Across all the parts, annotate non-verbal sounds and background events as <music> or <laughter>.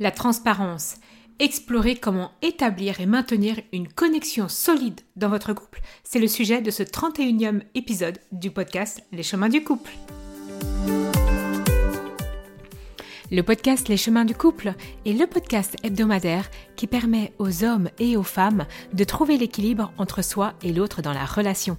la transparence. Explorer comment établir et maintenir une connexion solide dans votre couple. C'est le sujet de ce 31e épisode du podcast Les chemins du couple. Le podcast Les chemins du couple est le podcast hebdomadaire qui permet aux hommes et aux femmes de trouver l'équilibre entre soi et l'autre dans la relation.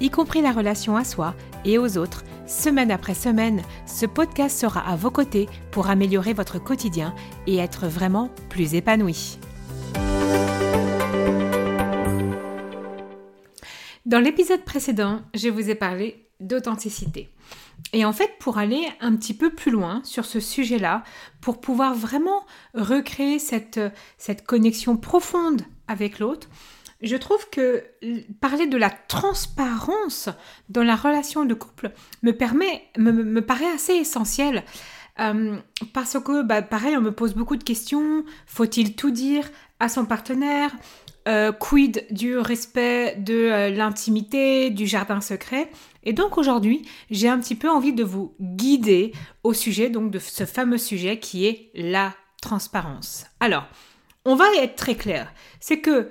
y compris la relation à soi et aux autres, semaine après semaine, ce podcast sera à vos côtés pour améliorer votre quotidien et être vraiment plus épanoui. Dans l'épisode précédent, je vous ai parlé d'authenticité. Et en fait, pour aller un petit peu plus loin sur ce sujet-là, pour pouvoir vraiment recréer cette, cette connexion profonde avec l'autre, je trouve que parler de la transparence dans la relation de couple me permet, me, paraît assez essentiel. Euh, parce que, bah, pareil, on me pose beaucoup de questions. Faut-il tout dire à son partenaire? Euh, quid du respect de euh, l'intimité, du jardin secret? Et donc aujourd'hui, j'ai un petit peu envie de vous guider au sujet donc de ce fameux sujet qui est la transparence. Alors, on va être très clair. C'est que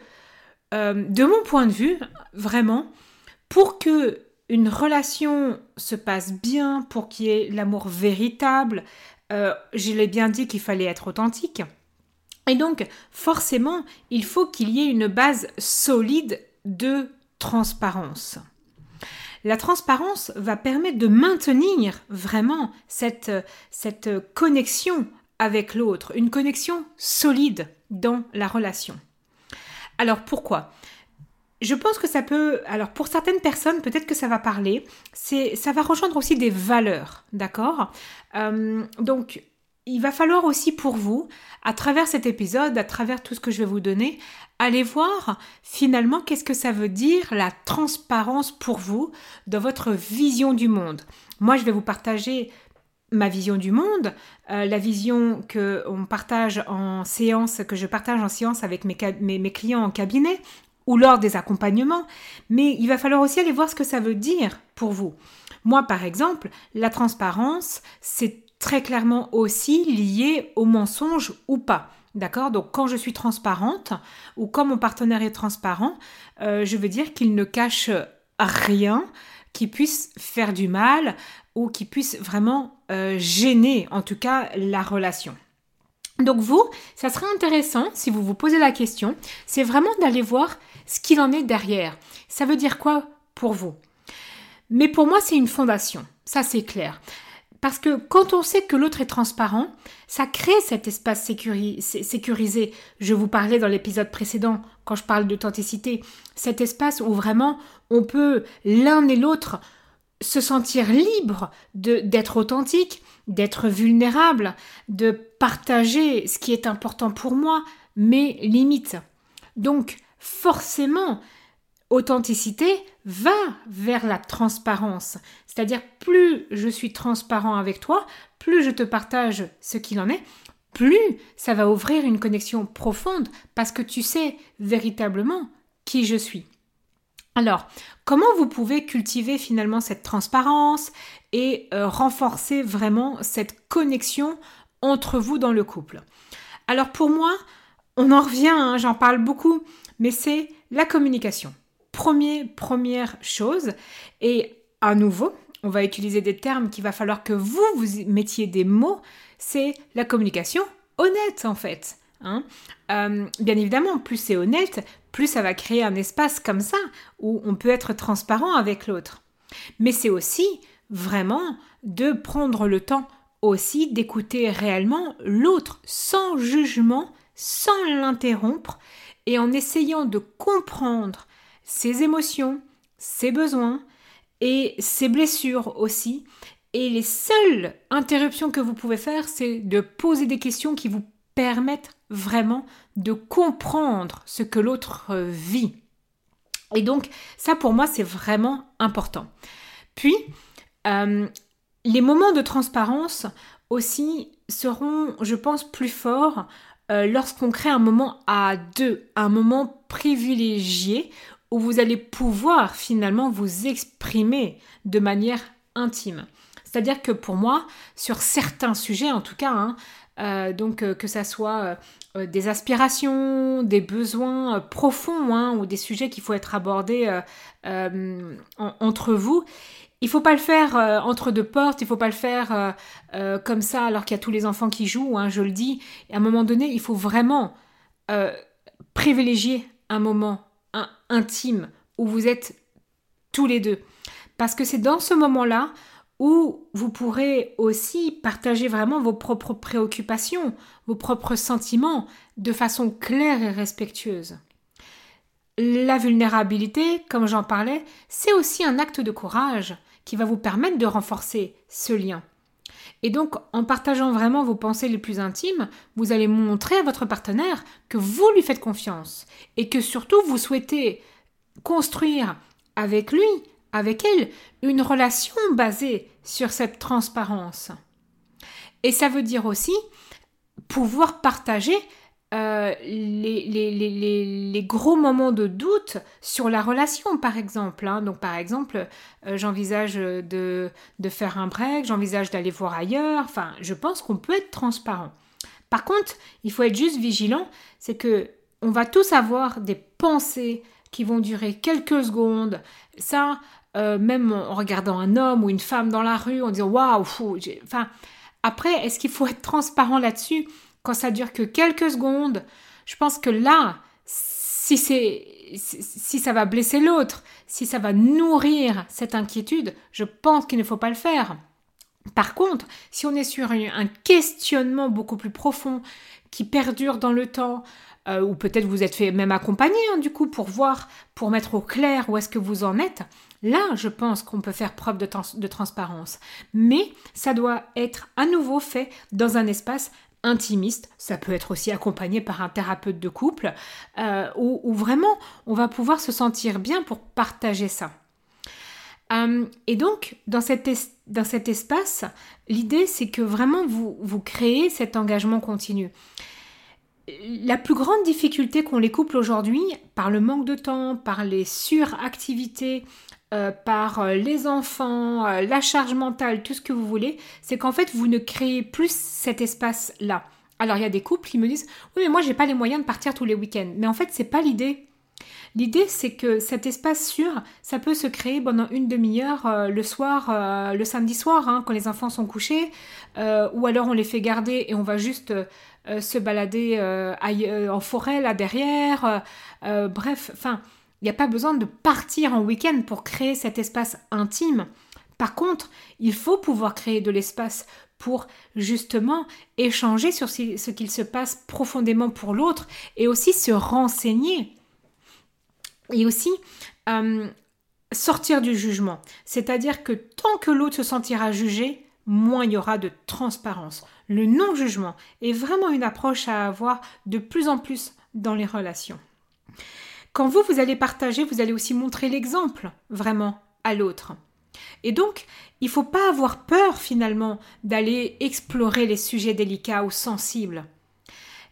euh, de mon point de vue, vraiment, pour que une relation se passe bien, pour qu'il y ait l'amour véritable, je l'ai bien dit qu'il fallait être authentique. Et donc, forcément, il faut qu'il y ait une base solide de transparence. La transparence va permettre de maintenir vraiment cette, cette connexion avec l'autre, une connexion solide dans la relation. Alors pourquoi? Je pense que ça peut, alors pour certaines personnes, peut-être que ça va parler, ça va rejoindre aussi des valeurs, d'accord? Euh, Donc il va falloir aussi pour vous, à travers cet épisode, à travers tout ce que je vais vous donner, aller voir finalement qu'est-ce que ça veut dire la transparence pour vous dans votre vision du monde. Moi, je vais vous partager ma vision du monde, euh, la vision que on partage en séance, que je partage en séance avec mes, clients en cabinet ou lors des accompagnements, mais il va falloir aussi aller voir ce que ça veut dire pour vous. Moi, par exemple, la transparence, c'est très clairement aussi lié au mensonge ou pas. D'accord? Donc quand je suis transparente ou quand mon partenaire est transparent, euh, je veux dire qu'il ne cache rien qui puisse faire du mal ou qui puisse vraiment euh, gêner en tout cas la relation. Donc vous, ça serait intéressant si vous vous posez la question, c'est vraiment d'aller voir ce qu'il en est derrière. Ça veut dire quoi pour vous? Mais pour moi, c'est une fondation. Ça, c'est clair. Parce que quand on sait que l'autre est transparent, ça crée cet espace sécurisé. Je vous parlais dans l'épisode précédent, quand je parle d'authenticité, cet espace où vraiment on peut l'un et l'autre se sentir libre d'être authentique, d'être vulnérable, de partager ce qui est important pour moi, mes limites. Donc forcément, authenticité va vers la transparence. C'est-à-dire, plus je suis transparent avec toi, plus je te partage ce qu'il en est, plus ça va ouvrir une connexion profonde parce que tu sais véritablement qui je suis. Alors, comment vous pouvez cultiver finalement cette transparence et euh, renforcer vraiment cette connexion entre vous dans le couple? Alors pour moi, on en revient, hein, j'en parle beaucoup, mais c'est la communication. première chose, et à nouveau, on va utiliser des termes qu'il va falloir que vous, vous mettiez des mots, c'est la communication honnête en fait. Hein. Euh, bien évidemment, plus c'est honnête, plus ça va créer un espace comme ça où on peut être transparent avec l'autre. Mais c'est aussi vraiment de prendre le temps aussi d'écouter réellement l'autre sans jugement, sans l'interrompre et en essayant de comprendre ses émotions, ses besoins, et ses blessures aussi. Et les seules interruptions que vous pouvez faire, c'est de poser des questions qui vous permettre vraiment de comprendre ce que l'autre vit. Et donc, ça pour moi, c'est vraiment important. Puis, euh, les moments de transparence aussi seront, je pense, plus forts euh, lorsqu'on crée un moment à deux, un moment privilégié où vous allez pouvoir finalement vous exprimer de manière intime. C'est-à-dire que pour moi, sur certains sujets en tout cas, hein, euh, donc que ça soit euh, des aspirations, des besoins euh, profonds hein, ou des sujets qu'il faut être abordés euh, entre vous. Il faut pas le faire entre deux portes, il faut pas le faire comme ça alors qu'il y a tous les enfants qui jouent, hein, je le dis. à un moment donné, il faut vraiment privilégier un moment intime où vous êtes tous les deux. Parce que c'est dans ce moment-là où vous pourrez aussi partager vraiment vos propres préoccupations, vos propres sentiments de façon claire et respectueuse. La vulnérabilité, comme j'en parlais, c'est aussi un acte de courage qui va vous permettre de renforcer ce lien. Et donc, en partageant vraiment vos pensées les plus intimes, vous allez montrer à votre partenaire que vous lui faites confiance et que surtout vous souhaitez construire avec lui avec elle une relation basée sur cette transparence. Et ça veut dire aussi pouvoir partager euh, les, gros moments de doute sur la relation, par exemple. Hein. Donc, par exemple, euh, j'envisage de, de, faire un break, j'envisage d'aller voir ailleurs. Enfin, je pense qu'on peut être transparent. Par contre, il faut être juste vigilant, c'est que on va tous avoir des pensées qui vont durer quelques secondes. Ça, euh, même en regardant un homme ou une femme dans la rue, en disant waouh, enfin, après, est-ce qu'il faut être transparent là-dessus? Quand ça dure que quelques secondes Je pense que là, si c'est si ça va blesser l'autre, si ça va nourrir cette inquiétude, je pense qu'il ne faut pas le faire. Par contre, si on est sur un questionnement beaucoup plus profond qui perdure dans le temps, euh, ou peut-être vous êtes fait même accompagner hein, du coup pour voir, pour mettre au clair où est-ce que vous en êtes, là je pense qu'on peut faire preuve de, transparence. Mais ça doit être à nouveau fait dans un espace intimiste, ça peut être aussi accompagné par un thérapeute de couple, euh, où, vraiment on va pouvoir se sentir bien pour partager ça. Euh, et donc, dans cet, dans cet espace, l'idée c'est que vraiment vous, vous créez cet engagement continu la plus grande difficulté qu'ont les couples aujourd'hui, par le manque de temps, par les suractivités, euh, par euh, les enfants, euh, la charge mentale, tout ce que vous voulez, c'est qu'en fait vous ne créez plus cet espace-là. Alors il y a des couples qui me disent oui mais moi j'ai pas les moyens de partir tous les week-ends. Mais en fait c'est pas l'idée. L'idée, c'est que cet espace sûr, ça peut se créer pendant une demi-heure le soir, le samedi soir, hein, quand les enfants sont couchés, ou alors on les fait garder et on va juste se balader en forêt là derrière. bref, enfin, il n'y a pas besoin de partir en week-end pour créer cet espace intime. Par contre, il faut pouvoir créer de l'espace pour justement échanger sur ce qu'il se passe profondément pour l'autre et aussi se renseigner. Et aussi sortir du jugement. C'est-à-dire que tant que l'autre se sentira jugé, moins il y aura de transparence. Le non-jugement est vraiment une approche à avoir de plus en plus dans les relations. Quand vous, vous allez partager, vous allez aussi montrer l'exemple vraiment à l'autre. Et donc, il ne faut pas avoir peur finalement d'aller explorer les sujets délicats ou sensibles.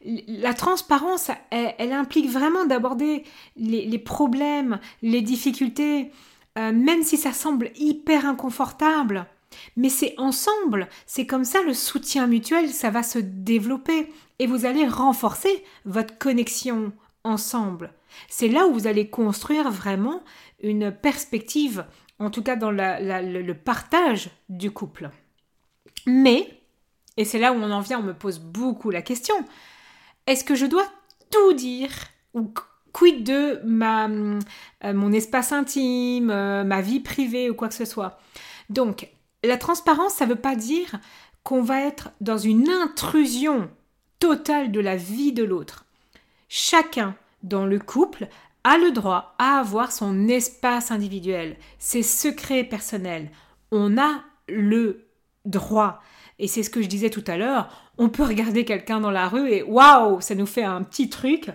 La transparence, elle, implique vraiment d'aborder les, problèmes, les difficultés, euh, même si ça semble hyper inconfortable. Mais c'est ensemble, c'est comme ça le soutien mutuel, ça va se développer et vous allez renforcer votre connexion ensemble. C'est là où vous allez construire vraiment une perspective, en tout cas dans le partage du couple. Mais, et c'est là où on en vient, on me pose beaucoup la question, est-ce que je dois tout dire ou quid de ma, euh, mon espace intime, euh, ma vie privée ou quoi que ce soit? Donc, la transparence, ça ne veut pas dire qu'on va être dans une intrusion totale de la vie de l'autre. Chacun dans le couple a le droit à avoir son espace individuel, ses secrets personnels. On a le droit. Et c'est ce que je disais tout à l'heure, on peut regarder quelqu'un dans la rue et waouh, ça nous fait un petit truc.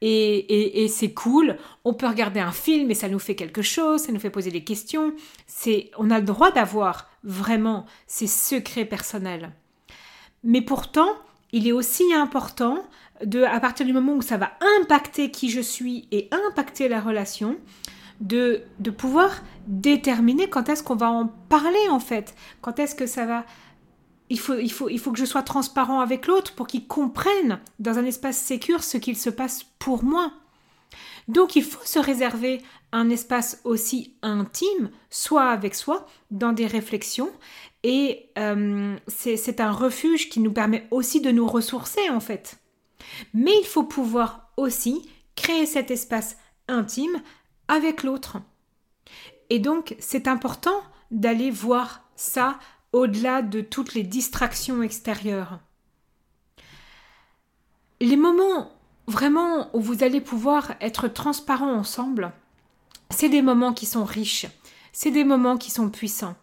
Et, et, c'est cool. On peut regarder un film et ça nous fait quelque chose, ça nous fait poser des questions. C'est, on a le droit d'avoir vraiment ces secrets personnels. Mais pourtant, il est aussi important de, à partir du moment où ça va impacter qui je suis et impacter la relation, de, de pouvoir déterminer quand est-ce qu'on va en parler en fait, quand est-ce que ça va il faut, il, faut, il faut que je sois transparent avec l'autre pour qu'il comprenne dans un espace sécur ce qu'il se passe pour moi. Donc il faut se réserver un espace aussi intime, soit avec soi, dans des réflexions. Et euh, c'est un refuge qui nous permet aussi de nous ressourcer en fait. Mais il faut pouvoir aussi créer cet espace intime avec l'autre. Et donc c'est important d'aller voir ça au-delà de toutes les distractions extérieures. Les moments vraiment où vous allez pouvoir être transparents ensemble, c'est des moments qui sont riches, c'est des moments qui sont puissants.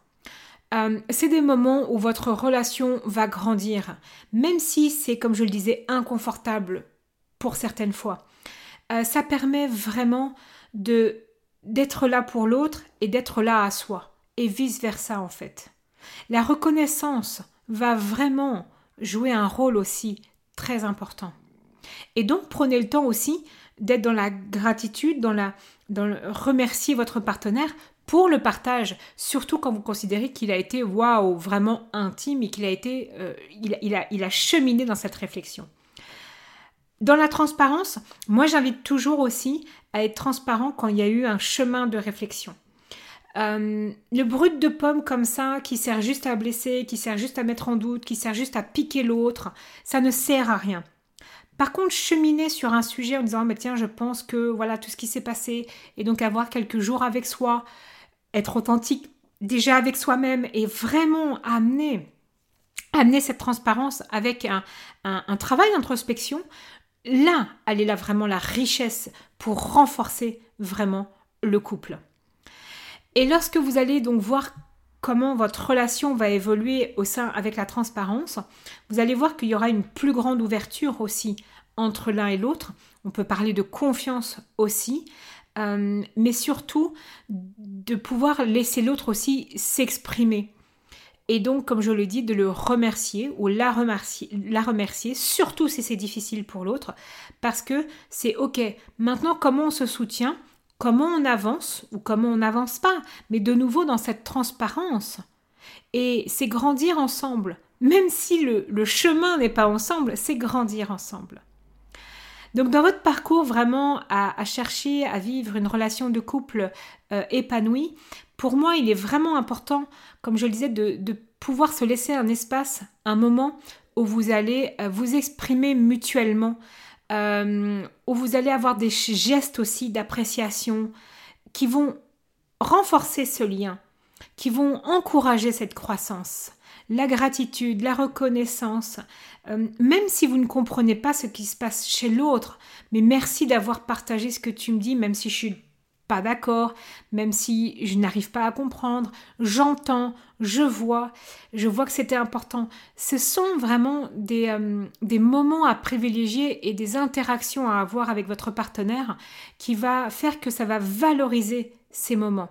Euh, c'est des moments où votre relation va grandir, même si c'est, comme je le disais, inconfortable pour certaines fois. Euh, ça permet vraiment de d'être là pour l'autre et d'être là à soi, et vice versa en fait. La reconnaissance va vraiment jouer un rôle aussi très important. Et donc prenez le temps aussi d'être dans la gratitude, dans la dans le remercier votre partenaire pour le partage, surtout quand vous considérez qu'il a été waouh vraiment intime et qu'il a été euh, il, a, cheminé dans cette réflexion. Dans la transparence, moi j'invite toujours aussi à être transparent quand il y a eu un chemin de réflexion. Euh, le brut de pomme comme ça, qui sert juste à blesser, qui sert juste à mettre en doute, qui sert juste à piquer l'autre, ça ne sert à rien. Par contre, cheminer sur un sujet en disant mais tiens, je pense que voilà tout ce qui s'est passé, et donc avoir quelques jours avec soi, être authentique déjà avec soi-même et vraiment amener, amener cette transparence avec un, un travail d'introspection, là, elle est là vraiment la richesse pour renforcer vraiment le couple. Et lorsque vous allez donc voir comment votre relation va évoluer au sein avec la transparence, vous allez voir qu'il y aura une plus grande ouverture aussi entre l'un et l'autre. On peut parler de confiance aussi, euh, mais surtout de pouvoir laisser l'autre aussi s'exprimer. Et donc, comme je le dis, de le remercier ou la remercier, la remercier surtout si c'est difficile pour l'autre, parce que c'est OK. Maintenant, comment on se soutient comment on avance ou comment on n'avance pas, mais de nouveau dans cette transparence. Et c'est grandir ensemble. Même si le, chemin n'est pas ensemble, c'est grandir ensemble. Donc dans votre parcours vraiment à, chercher à vivre une relation de couple euh, épanouie, pour moi il est vraiment important, comme je le disais, de, pouvoir se laisser un espace, un moment où vous allez euh, vous exprimer mutuellement euh, où vous allez avoir des gestes aussi d'appréciation qui vont renforcer ce lien, qui vont encourager cette croissance. La gratitude, la reconnaissance, euh, même si vous ne comprenez pas ce qui se passe chez l'autre, mais merci d'avoir partagé ce que tu me dis, même si je suis pas d'accord, même si je n'arrive pas à comprendre, j'entends, je vois, je vois que c'était important. Ce sont vraiment des, euh, des, moments à privilégier et des interactions à avoir avec votre partenaire qui va faire que ça va valoriser ces moments.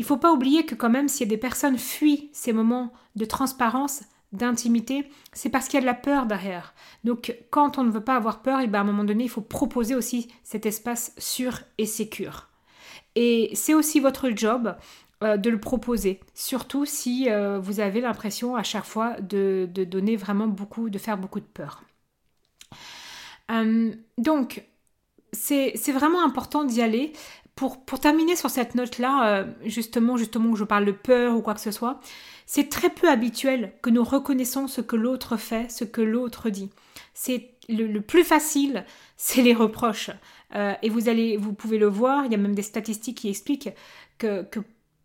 Il ne faut pas oublier que quand même si des personnes fuient ces moments de transparence, d'intimité, c'est parce qu'il y a de la peur derrière. Donc quand on ne veut pas avoir peur, eh bien à un moment donné, il faut proposer aussi cet espace sûr et sécur. Et c'est aussi votre job euh, de le proposer, surtout si euh, vous avez l'impression à chaque fois de, donner vraiment beaucoup, de faire beaucoup de peur. Euh, donc, c'est vraiment important d'y aller. Pour, terminer sur cette note-là, justement, justement où je parle de peur ou quoi que ce soit, c'est très peu habituel que nous reconnaissons ce que l'autre fait, ce que l'autre dit. C'est le, plus facile, <laughs> c'est les reproches. Euh, et vous allez, vous pouvez le voir, il y a même des statistiques qui expliquent que,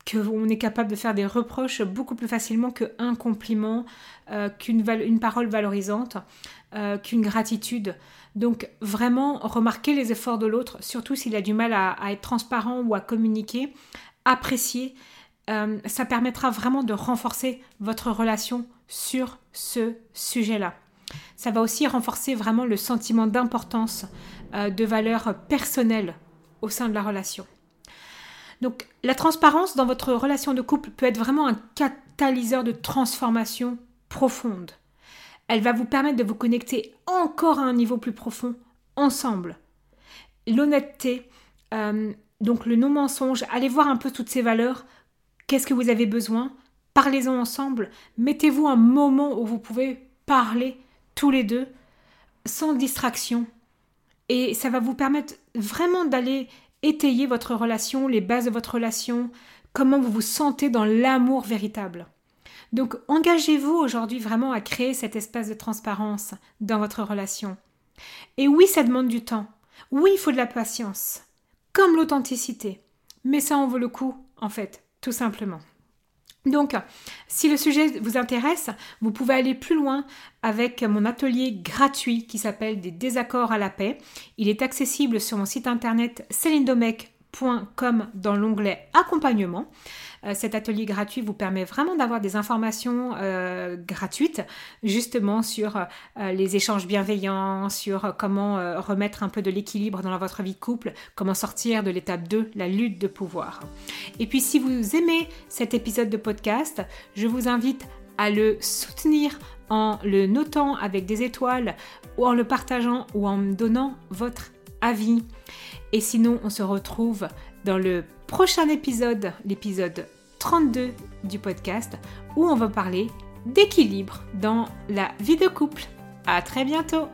est capable de faire des reproches beaucoup plus facilement qu'un compliment, euh, qu'une une parole valorisante, euh, qu'une gratitude. Donc vraiment remarquer les efforts de l'autre, surtout s'il a du mal à, être transparent ou à communiquer, apprécier. ça permettra vraiment de renforcer votre relation sur ce sujet-là. Ça va aussi renforcer vraiment le sentiment d'importance, euh, de valeur personnelle au sein de la relation. Donc la transparence dans votre relation de couple peut être vraiment un catalyseur de transformation profonde. Elle va vous permettre de vous connecter encore à un niveau plus profond ensemble. L'honnêteté, euh, donc le non-mensonge, allez voir un peu toutes ces valeurs. Qu'est-ce que vous avez besoin? Parlez-en ensemble. Mettez-vous un moment où vous pouvez parler tous les deux sans distraction. Et ça va vous permettre vraiment d'aller étayer votre relation, les bases de votre relation, comment vous vous sentez dans l'amour véritable. Donc engagez-vous aujourd'hui vraiment à créer cet espace de transparence dans votre relation. Et oui, ça demande du temps. Oui, il faut de la patience, comme l'authenticité. Mais ça en vaut le coup, en fait, tout simplement. Donc, si le sujet vous intéresse, vous pouvez aller plus loin avec mon atelier gratuit qui s'appelle Des désaccords à la paix. Il est accessible sur mon site internet celindomec.com dans l'onglet accompagnement. Euh, cet atelier gratuit vous permet vraiment d'avoir des informations euh, gratuites justement sur euh, les échanges bienveillants, sur comment remettre un peu de l'équilibre dans votre vie couple, comment sortir de l'étape 2, la lutte de pouvoir. Et puis si vous aimez cet épisode de podcast, je vous invite à le soutenir en le notant avec des étoiles ou en le partageant ou en me donnant votre avis. Et sinon, on se retrouve dans le prochain épisode, l'épisode 32 du podcast, où on va parler d'équilibre dans la vie de couple. À très bientôt!